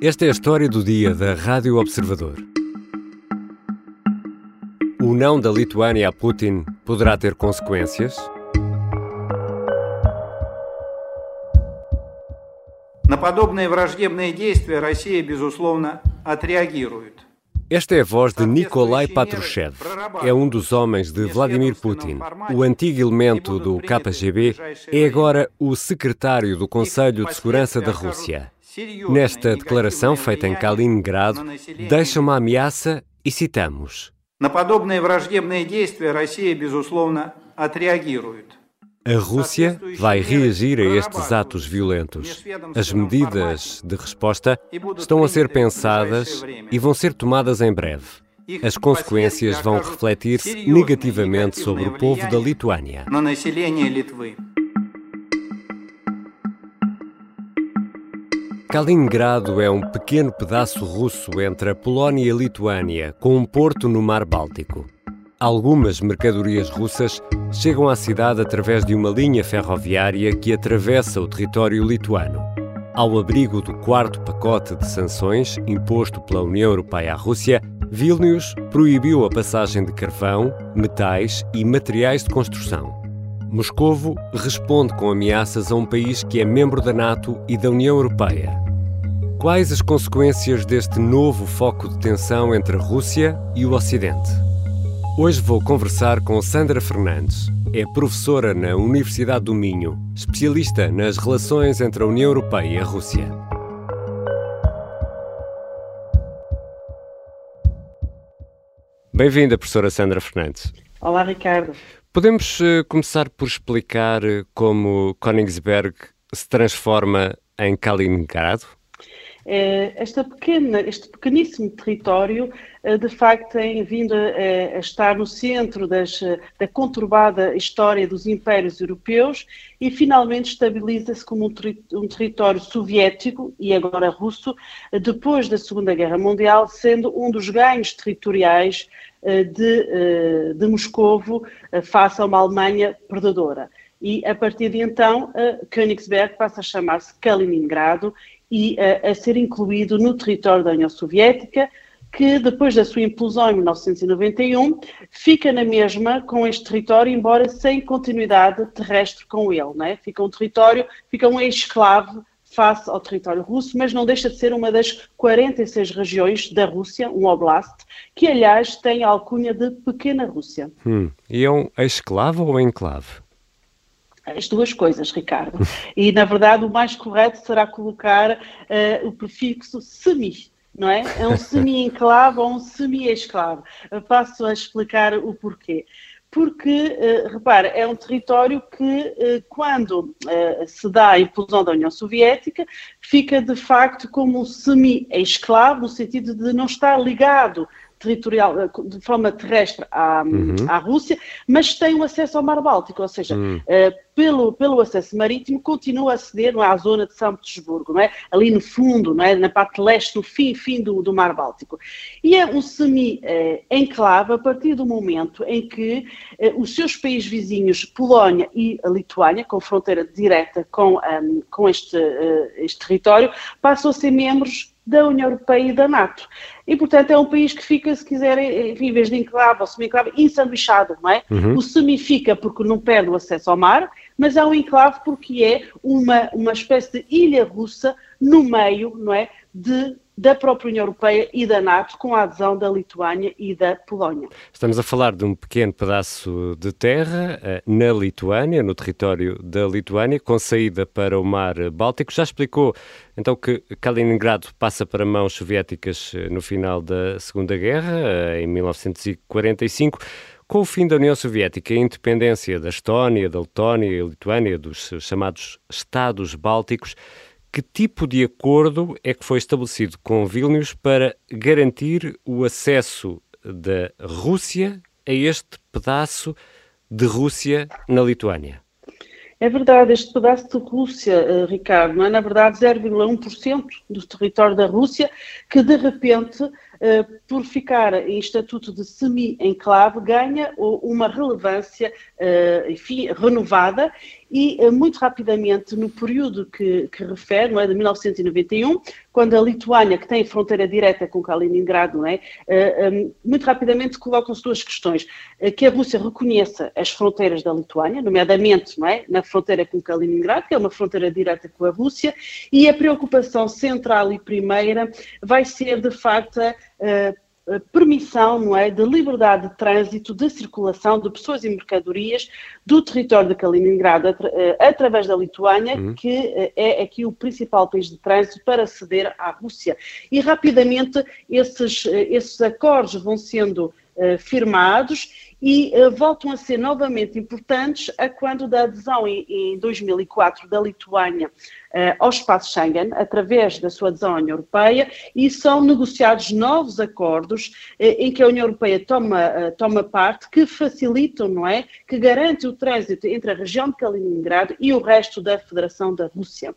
Esta é a história do dia da Rádio Observador. O não da Lituânia a Putin poderá ter consequências? На подобные враждебные действия Россия, безусловно, отреагирует. Esta é a voz de Nikolai Patrushev. É um dos homens de Vladimir Putin. O antigo elemento do KGB é agora o secretário do Conselho de Segurança da Rússia. Nesta declaração feita em Kaliningrado, deixa uma ameaça e citamos: A Rússia vai reagir a estes atos violentos. As medidas de resposta estão a ser pensadas e vão ser tomadas em breve. As consequências vão refletir-se negativamente sobre o povo da Lituânia. Kaliningrado é um pequeno pedaço russo entre a Polónia e a Lituânia, com um porto no Mar Báltico. Algumas mercadorias russas chegam à cidade através de uma linha ferroviária que atravessa o território lituano. Ao abrigo do quarto pacote de sanções imposto pela União Europeia à Rússia, Vilnius proibiu a passagem de carvão, metais e materiais de construção. Moscovo responde com ameaças a um país que é membro da NATO e da União Europeia. Quais as consequências deste novo foco de tensão entre a Rússia e o Ocidente? Hoje vou conversar com Sandra Fernandes. É professora na Universidade do Minho, especialista nas relações entre a União Europeia e a Rússia. Bem-vinda, professora Sandra Fernandes. Olá, Ricardo. Podemos uh, começar por explicar uh, como Königsberg se transforma em Kaliningrado? Esta pequena, este pequeníssimo território, eh, de facto, tem vindo a, estar no centro das, da conturbada história dos impérios europeus e finalmente estabiliza-se como um, ter, território soviético e agora russo, depois da Segunda Guerra Mundial, sendo um dos ganhos territoriais eh, de, eh, de Moscovo face a uma Alemanha perdedora. E a partir de então, Königsberg passa a chamar-se Kaliningrado e a, a ser incluído no território da União Soviética, que depois da sua implosão em 1991 fica na mesma com este território, embora sem continuidade terrestre com ele. Né? Fica um território, fica um ex-esclave face ao território russo, mas não deixa de ser uma das 46 regiões da Rússia, um oblast, que aliás tem a alcunha de Pequena Rússia. Hum. E é um esclavo ou enclave? As duas coisas, Ricardo. E, na verdade, o mais correto será colocar uh, o prefixo semi, não é? É um semi-enclave ou um semi-esclave. Passo a explicar o porquê. Porque, uh, repara, é um território que, uh, quando se dá a implosão da União Soviética, fica de facto como um semi-esclavo, no sentido de não estar ligado territorial, eh, de forma terrestre à, uhum. à Rússia, mas tem o acesso ao Mar Báltico, ou seja, uhum. uh, pelo, pelo acesso marítimo continua a aceder não é, à zona de São Petersburgo, não é? ali no fundo, não é? na parte leste, no fim, fim do, do Mar Báltico. E é um semi-enclave a partir do momento em que uh, os seus países vizinhos, Polónia e Lituânia, com fronteira direta com, um, com este, uh, este território, passam a ser membros da União Europeia e da NATO. E, portanto, é um país que fica, se quiserem, em vez de enclave ou semi-enclave, ensanduichado, não é? Uhum. O semi fica porque não perde o acesso ao mar, mas é um enclave porque é uma, uma espécie de ilha russa no meio, não é? De da própria União Europeia e da NATO, com a adesão da Lituânia e da Polónia. Estamos a falar de um pequeno pedaço de terra eh, na Lituânia, no território da Lituânia, com saída para o Mar Báltico. Já explicou então que Kaliningrado passa para mãos soviéticas eh, no final da Segunda Guerra, eh, em 1945. Com o fim da União Soviética e a independência da Estónia, da Letónia e Lituânia, dos chamados Estados Bálticos, que tipo de acordo é que foi estabelecido com Vilnius para garantir o acesso da Rússia a este pedaço de Rússia na Lituânia? É verdade, este pedaço de Rússia, eh, Ricardo, é na verdade 0,1% do território da Rússia que de repente por ficar em estatuto de semi-enclave, ganha uma relevância, enfim, renovada e eh, muito rapidamente, no período que, que refere, não é, de 1991, quando a Lituânia, que tem fronteira direta com Kaliningrado, não é, eh, eh, muito rapidamente colocam-se duas questões. Que a Rússia reconheça as fronteiras da Lituânia, nomeadamente não é, na fronteira com Kaliningrado, que é uma fronteira direta com a Rússia, e a preocupação central e primeira vai ser, de facto, permissão não é, de liberdade de trânsito, de circulação de pessoas e mercadorias do território de Kaliningrado eh, através da Lituânia, uhum. que eh, é aqui o principal país de trânsito para aceder à Rússia. E rapidamente esses, eh, esses acordos vão sendo firmados e uh, voltam a ser novamente importantes a quando da adesão em, em 2004 da Lituânia uh, ao espaço Schengen, através da sua adesão à União Europeia, e são negociados novos acordos em que a União Europeia toma, toma parte, que facilitam, não é, que garantem o trânsito entre a região de Kaliningrado e o resto da Federação da Rússia.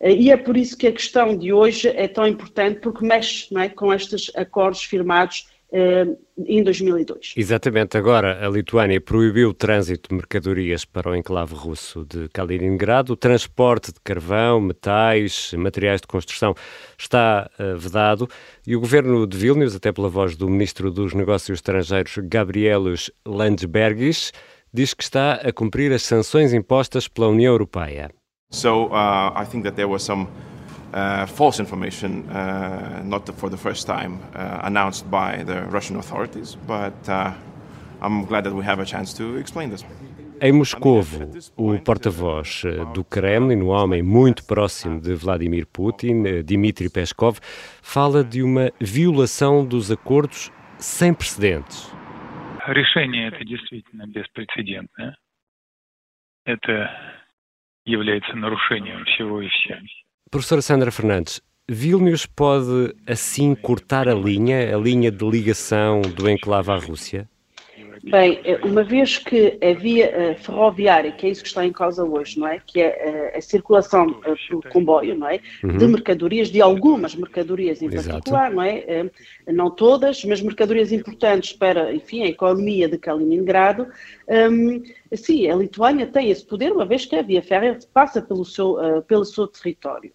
E é por isso que a questão de hoje é tão importante, porque mexe é, com estes acordos firmados eh, em 2002. Exatamente. Agora, a Lituânia proibiu o trânsito de mercadorias para o enclave russo de Kaliningrado. O transporte de carvão, metais, materiais de construção está uh, vedado e o governo de Vilnius, até pela voz do ministro dos Negócios Estrangeiros, Gabrielos Landsbergis, diz que está a cumprir as sanções impostas pela União Europeia. So, uh, I think that there was some uh, false information, uh, not for the first time, uh, announced by the Russian authorities, but uh, I'm glad that we have a chance to explain this. Em Moscovo, o porta-voz uh, do Kremlin, um homem muito próximo de Vladimir Putin, uh, Dmitry Peskov, fala de uma violação dos acordos sem precedentes. Решение это действительно беспрецедентное. Это является нарушением всего и вся. Professora Sandra Fernandes, Vilnius pode assim cortar a linha, a linha de ligação do enclave à Rússia? Bem, eh, uma vez que a via eh, ferroviária, que é isso que está em causa hoje, não é? Que é a, eh, a circulação por comboio, não é? Uhum. De mercadorias, de algumas mercadorias em Exato. particular, não é? Não todas, mas mercadorias importantes para, enfim, a economia de Kaliningrado. Um, sim, a Lituânia tem esse poder, uma vez que a via férrea passa pelo seu, pelo seu território.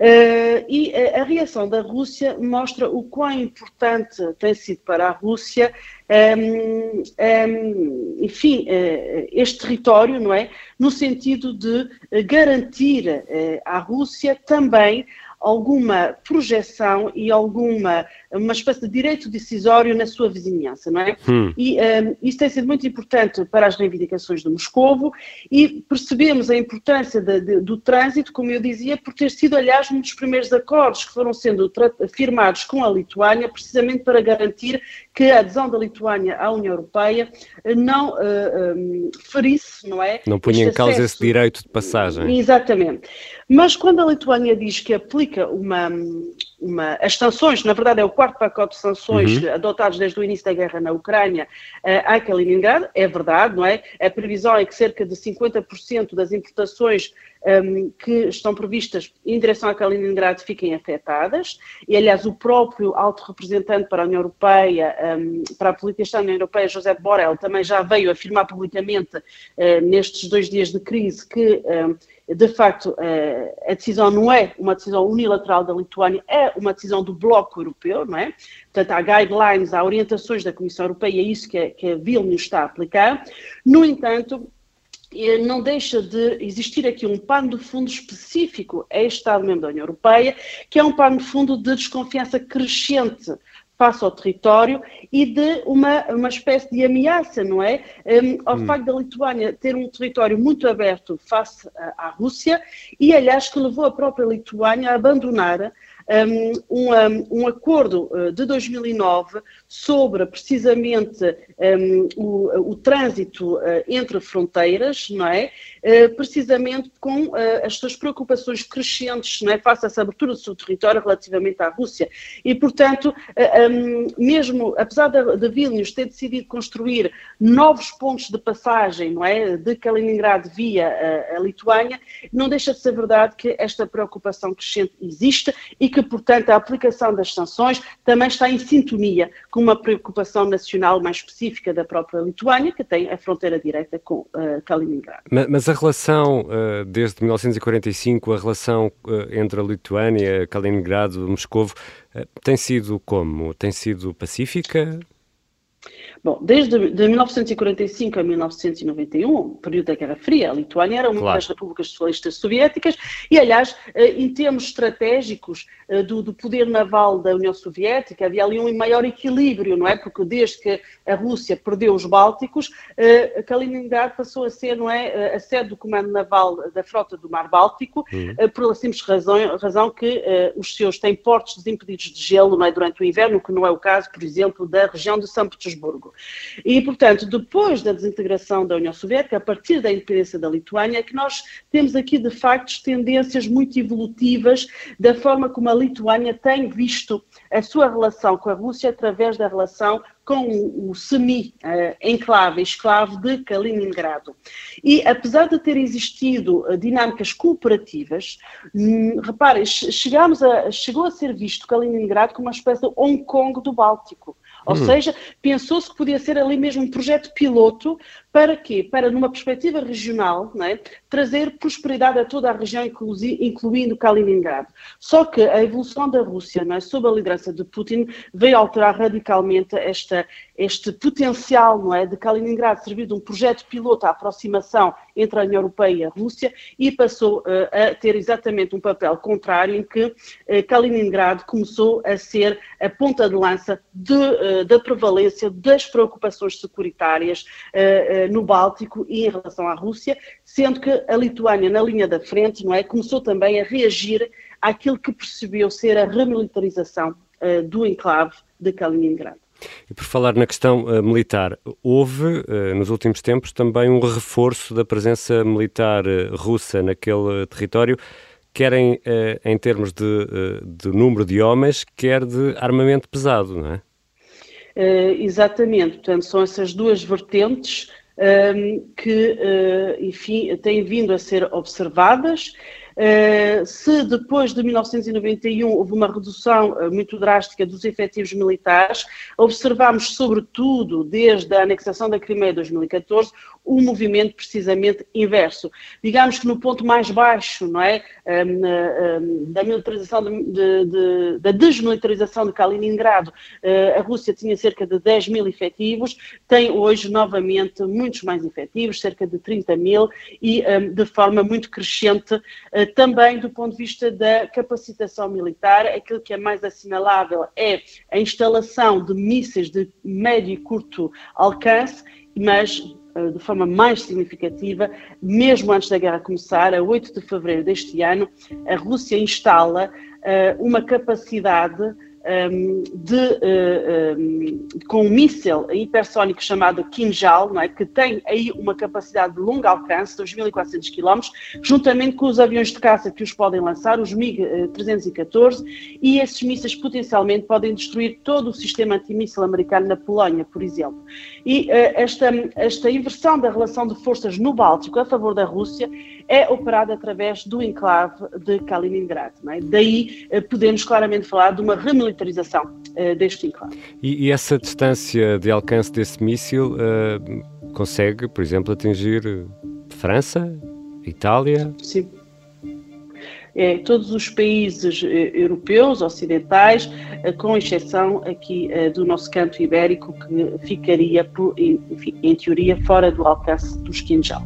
Uh, e a, reação da Rússia mostra o quão importante tem sido para a Rússia, um, um, enfim, uh, este território, não é? No sentido de garantir uh, à Rússia também alguma projeção e alguma uma espécie de direito decisório na sua vizinhança, não é? Hum. E um, isso tem sido muito importante para as reivindicações de Moscovo e percebemos a importância de, de, do trânsito, como eu dizia, por ter sido, aliás, um dos primeiros acordos que foram sendo firmados com a Lituânia, precisamente para garantir que a adesão da Lituânia à União Europeia não uh, um, ferisse, não é? Não punha em causa esse direito de passagem. Exatamente. Mas quando a Lituânia diz que aplica uma, uma, as sanções, na verdade é o quarto pacote de sanções uhum. adotados desde o início da guerra na Ucrânia uh, a Kaliningrado, é verdade, não é? A previsão é que cerca de 50% das importações um, que estão previstas em direção a Kaliningrado fiquem afetadas, e aliás o próprio alto representante para a União Europeia, um, para a política externa da União Europeia, José Borrell, também já veio afirmar publicamente uh, nestes dois dias de crise que um, de facto, eh, a decisão não é uma decisão unilateral da Lituânia, é uma decisão do Bloco Europeu, não é? Portanto, há guidelines, há orientações da Comissão Europeia, é isso que a, que a Vilnius está a aplicar. No entanto, eh, não deixa de existir aqui um pano de fundo específico a este Estado-membro da União Europeia, que é um pano de fundo de desconfiança crescente face ao território e de uma, uma espécie de ameaça, não é? Um, ao hum. facto da Lituânia ter um território muito aberto face à, à Rússia e, aliás, que levou a própria Lituânia a abandonar um, um, acordo uh, de 2009 sobre precisamente um, o, o, trânsito uh, entre fronteiras, não é? Uh, precisamente com as suas preocupações crescentes, não é? Face a essa abertura do seu território relativamente à Rússia. E, portanto, mesmo, apesar de, de Vilnius ter decidido construir novos pontos de passagem, não é? De Kaliningrado via a, a Lituânia, não deixa de ser verdade que esta preocupação crescente existe e que que, portanto, a aplicação das sanções também está em sintonia com uma preocupação nacional mais específica da própria Lituânia, que tem a fronteira direta com uh, Kaliningrado. Mas, mas, a relação, uh, desde 1945, a relação uh, entre a Lituânia, Kaliningrado, Moscovo, tem sido como? Tem sido pacífica? Bom, desde de 1945 a 1991, período da Guerra Fria, a Lituânia era uma claro. das repúblicas socialistas soviéticas e, aliás, eh, em termos estratégicos eh, do, do, poder naval da União Soviética, havia ali um maior equilíbrio, não é? Porque desde que a Rússia perdeu os Bálticos, eh, Kaliningrado passou a ser, não é, a sede do comando naval da frota do Mar Báltico, uhum. por simples razão, razão que os seus têm portos desimpedidos de gelo, não é, durante o inverno, que não é o caso, por exemplo, da região de São Petersburgo. E, portanto, depois da desintegração da União Soviética, a partir da independência da Lituânia, é que nós temos aqui, de facto, tendências muito evolutivas da forma como a Lituânia tem visto a sua relação com a Rússia através da relação com o semi-enclave, esclavo de Kaliningrado. E apesar de ter existido eh, dinâmicas cooperativas, hum, reparem, chegámos a, chegou a ser visto Kaliningrado como uma espécie de Hong Kong do Báltico. Ou hum. seja, pensou-se que podia ser ali mesmo um projeto piloto para quê? Para, numa perspectiva regional, é? trazer prosperidade a toda a região, incluindo Kaliningrado. Só que a evolução da Rússia, é? sob a liderança de Putin, veio alterar radicalmente esta, este potencial é? de Kaliningrado servir de um projeto piloto à aproximação entre a União Europeia e a Rússia e passou uh, a ter exatamente um papel contrário, em que uh, Kaliningrado começou a ser a ponta de lança de, uh, da prevalência das preocupações securitárias eh, no Báltico e em relação à Rússia, sendo que a Lituânia, na linha da frente, não é, começou também a reagir àquilo que percebeu ser a remilitarização uh, do enclave de Kaliningrado. E por falar na questão uh, militar, houve uh, nos últimos tempos também um reforço da presença militar russa naquele território, quer em, em termos de, de número de homens, quer de armamento pesado, não é? exatamente, portanto, são essas duas vertentes que, uh, enfim, têm vindo a ser observadas. Uh, se depois de 1991 houve uma redução uh, muito drástica dos efetivos militares, observamos, sobretudo, desde a anexação da Crimeia em 2014, um movimento precisamente inverso. Digamos que no ponto mais baixo, não é, da militarização de, de, da desmilitarização de Kaliningrado, uh, a Rússia tinha cerca de 10 mil efetivos, tem hoje novamente muitos mais efetivos, cerca de 30 mil, e um, de forma muito crescente, também do ponto de vista da capacitação militar, aquilo que é mais assinalável é a instalação de mísseis de médio e curto alcance, mas eh, de forma mais significativa, mesmo antes da guerra começar, a 8 de fevereiro deste ano, a Rússia instala uh, uma capacidade um, de, uh, um, com um míssil hipersónico chamado Kinjal, é? que tem aí uma capacidade de longo alcance, 2.400 km, juntamente com os aviões de caça que os podem lançar, os MiG-314, e esses mísseis potencialmente podem destruir todo o sistema antimíssil americano na Polónia, por exemplo. E uh, esta, esta inversão da relação de forças no Báltico a favor da Rússia é operada através do enclave de Kaliningrado. É? Daí uh, podemos claramente falar de uma remilitarização uh, deste enclave. E, e, essa distância de alcance desse míssil consegue, por exemplo, atingir França, Itália? Sim é, todos os países eh, europeus, ocidentais, eh, com exceção aqui eh, do nosso canto ibérico, que ficaria, enfim, em teoria, fora do alcance do esquinjal.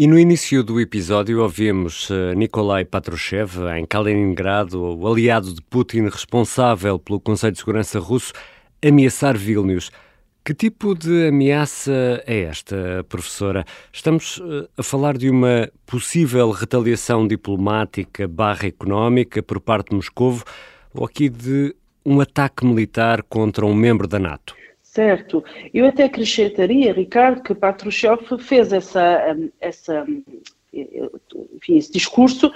E no início do episódio ouvimos uh, Nikolai Patrushev, em Kaliningrado, o aliado de Putin responsável pelo Conselho de Segurança russo, ameaçar Vilnius. Que tipo de ameaça é esta, professora? Estamos uh, a falar de uma possível retaliação diplomática barra económica por parte de Moscovo ou aqui de um ataque militar contra um membro da NATO? Certo. Eu até acrescentaria, Ricardo, que Patrushev fez essa, essa, enfim, esse discurso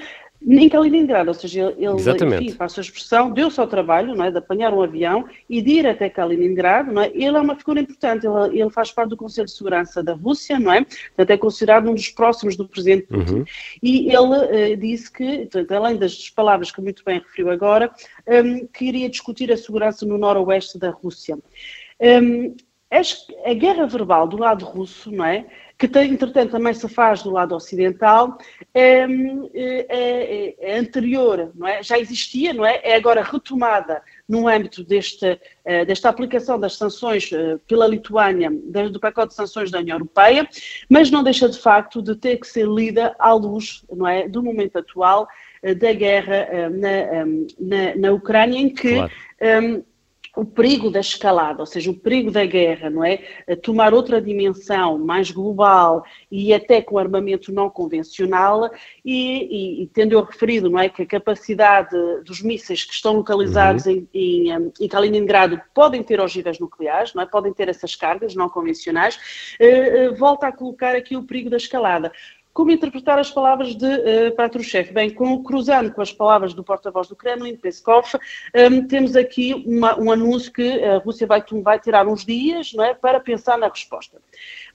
em Kaliningrado, ou seja, ele, Exatamente. enfim, faz a expressão, deu-se ao trabalho não é, de apanhar um avião e de ir até Kaliningrado, não é? ele é uma figura importante, ele, ele faz parte do Conselho de Segurança da Rússia, não é? Portanto, é considerado um dos próximos do presidente Putin. Uhum. E ele uh, disse que, portanto, além das palavras que muito bem referiu agora, um, que iria discutir a segurança no noroeste da Rússia. Um, a guerra verbal do lado russo, não é? que tem, entretanto também se faz do lado ocidental, é, é, é, é, anterior, não é? já existia, não é? é agora retomada no âmbito desta, eh, desta aplicação das sanções eh, pela Lituânia, do pacote de sanções da União Europeia, mas não deixa de facto de ter que ser lida à luz não é? do momento atual eh, da guerra na, na, na Ucrânia, em que claro. um, o perigo da escalada, ou seja, o perigo da guerra, não é? Tomar outra dimensão mais global e até com armamento não convencional e, e, e tendo eu referido, não é, que a capacidade dos mísseis que estão localizados uhum. em, em, em, Kaliningrado podem ter ogivas nucleares, não é? Podem ter essas cargas não convencionais, eh, eh, volta a colocar aqui o perigo da escalada. Como interpretar as palavras de uh, Patrushev? Bem, com, cruzando com as palavras do porta-voz do Kremlin, Peskov, um, ehm, temos aqui uma, um anúncio que a Rússia vai, vai tirar uns dias não é, para pensar na resposta.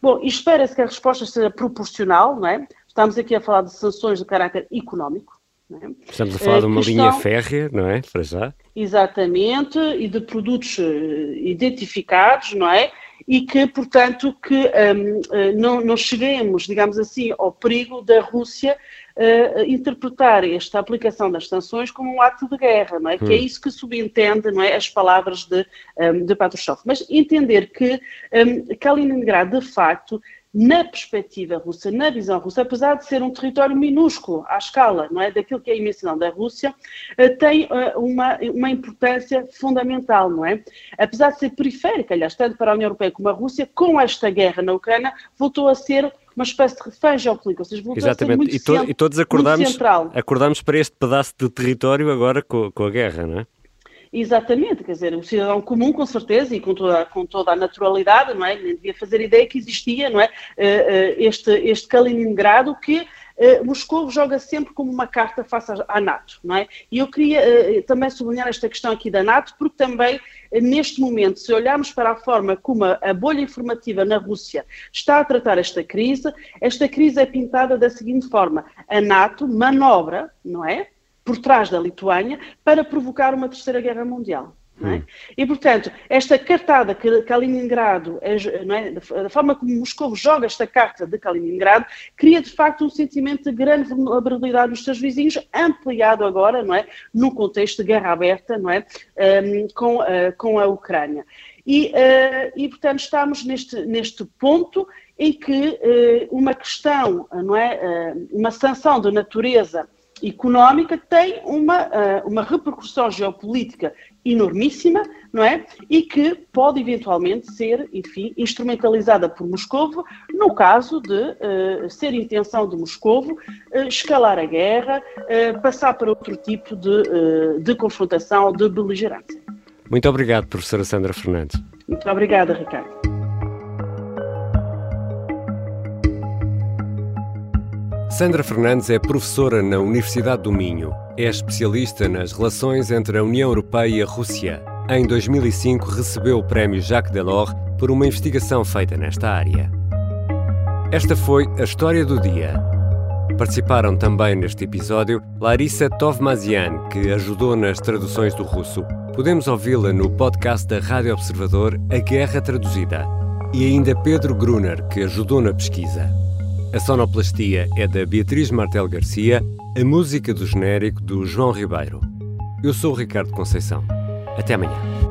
Bom, espera-se que a resposta seja proporcional, não é? Estamos aqui a falar de sanções de caráter económico, é? Estamos a falar de uma linha férrea, não é? Para já. Exatamente, e de produtos eh, identificados, não é? E que, portanto, que um, eh, não, não cheguemos, digamos assim, ao perigo da Rússia uh, interpretar esta aplicação das sanções como um ato de guerra, não é? Hum. Que é hum. isso que subentende, não é, as palavras de, um, de Patrushev. Mas entender que um, Kaliningrado, de facto, na perspectiva russa, na visão russa, apesar de ser um território minúsculo à escala não é, daquilo que é a imensidão da Rússia, eh, tem eh, uma, uma importância fundamental, não é? Apesar de ser periférica, aliás, tanto para a União Europeia como a Rússia, com esta guerra na Ucrânia, voltou a ser uma espécie de refém geopolítico, ou seja, voltou Exatamente. a ser muito, e, to e todos acordamos, acordamos para este pedaço de território agora com, com a guerra, não é? Exatamente, quer dizer, o cidadão comum, com certeza, e com toda, com toda a naturalidade, não é? Nem devia fazer ideia que existia, não é? Eh, eh, este, este Kaliningrado que uh, Moscou joga sempre como uma carta face à NATO, não é? E eu queria também sublinhar esta questão aqui da NATO, porque também, neste momento, se olharmos para a forma como a, bolha informativa na Rússia está a tratar esta crise, esta crise é pintada da seguinte forma: a NATO manobra, não é? Por trás da Lituânia para provocar uma terceira guerra mundial. É? Hum. E, portanto, esta cartada que Kaliningrado, é, é? da forma como Moscou joga esta carta de Kaliningrado, cria de facto um sentimento de grande vulnerabilidade nos seus vizinhos, ampliado agora, não é? num contexto de guerra aberta, não é? Um, com, uh, com a Ucrânia. E, uh, e, portanto, estamos neste, neste ponto em que uh, uma questão, não é? uma sanção de natureza económica tem uma, uh, uma repercussão geopolítica enormíssima, não é? E que pode eventualmente ser, enfim, instrumentalizada por Moscovo, no caso de uh, ser intenção de Moscovo uh, escalar a guerra, passar para outro tipo de, de confrontação, de beligerância. Muito obrigado, professora Sandra Fernandes. Muito obrigada, Ricardo. Sandra Fernandes é professora na Universidade do Minho. É especialista nas relações entre a União Europeia e a Rússia. Em 2005 recebeu o prémio Jacques Delors por uma investigação feita nesta área. Esta foi a história do dia. Participaram também neste episódio Larissa Tovmazian, que ajudou nas traduções do russo. Podemos ouvi-la no podcast da Rádio Observador A Guerra Traduzida. E ainda Pedro Gruner, que ajudou na pesquisa. A sonoplastia é da Beatriz Martel Garcia, a música do genérico do João Ribeiro. Eu sou o Ricardo Conceição. Até amanhã.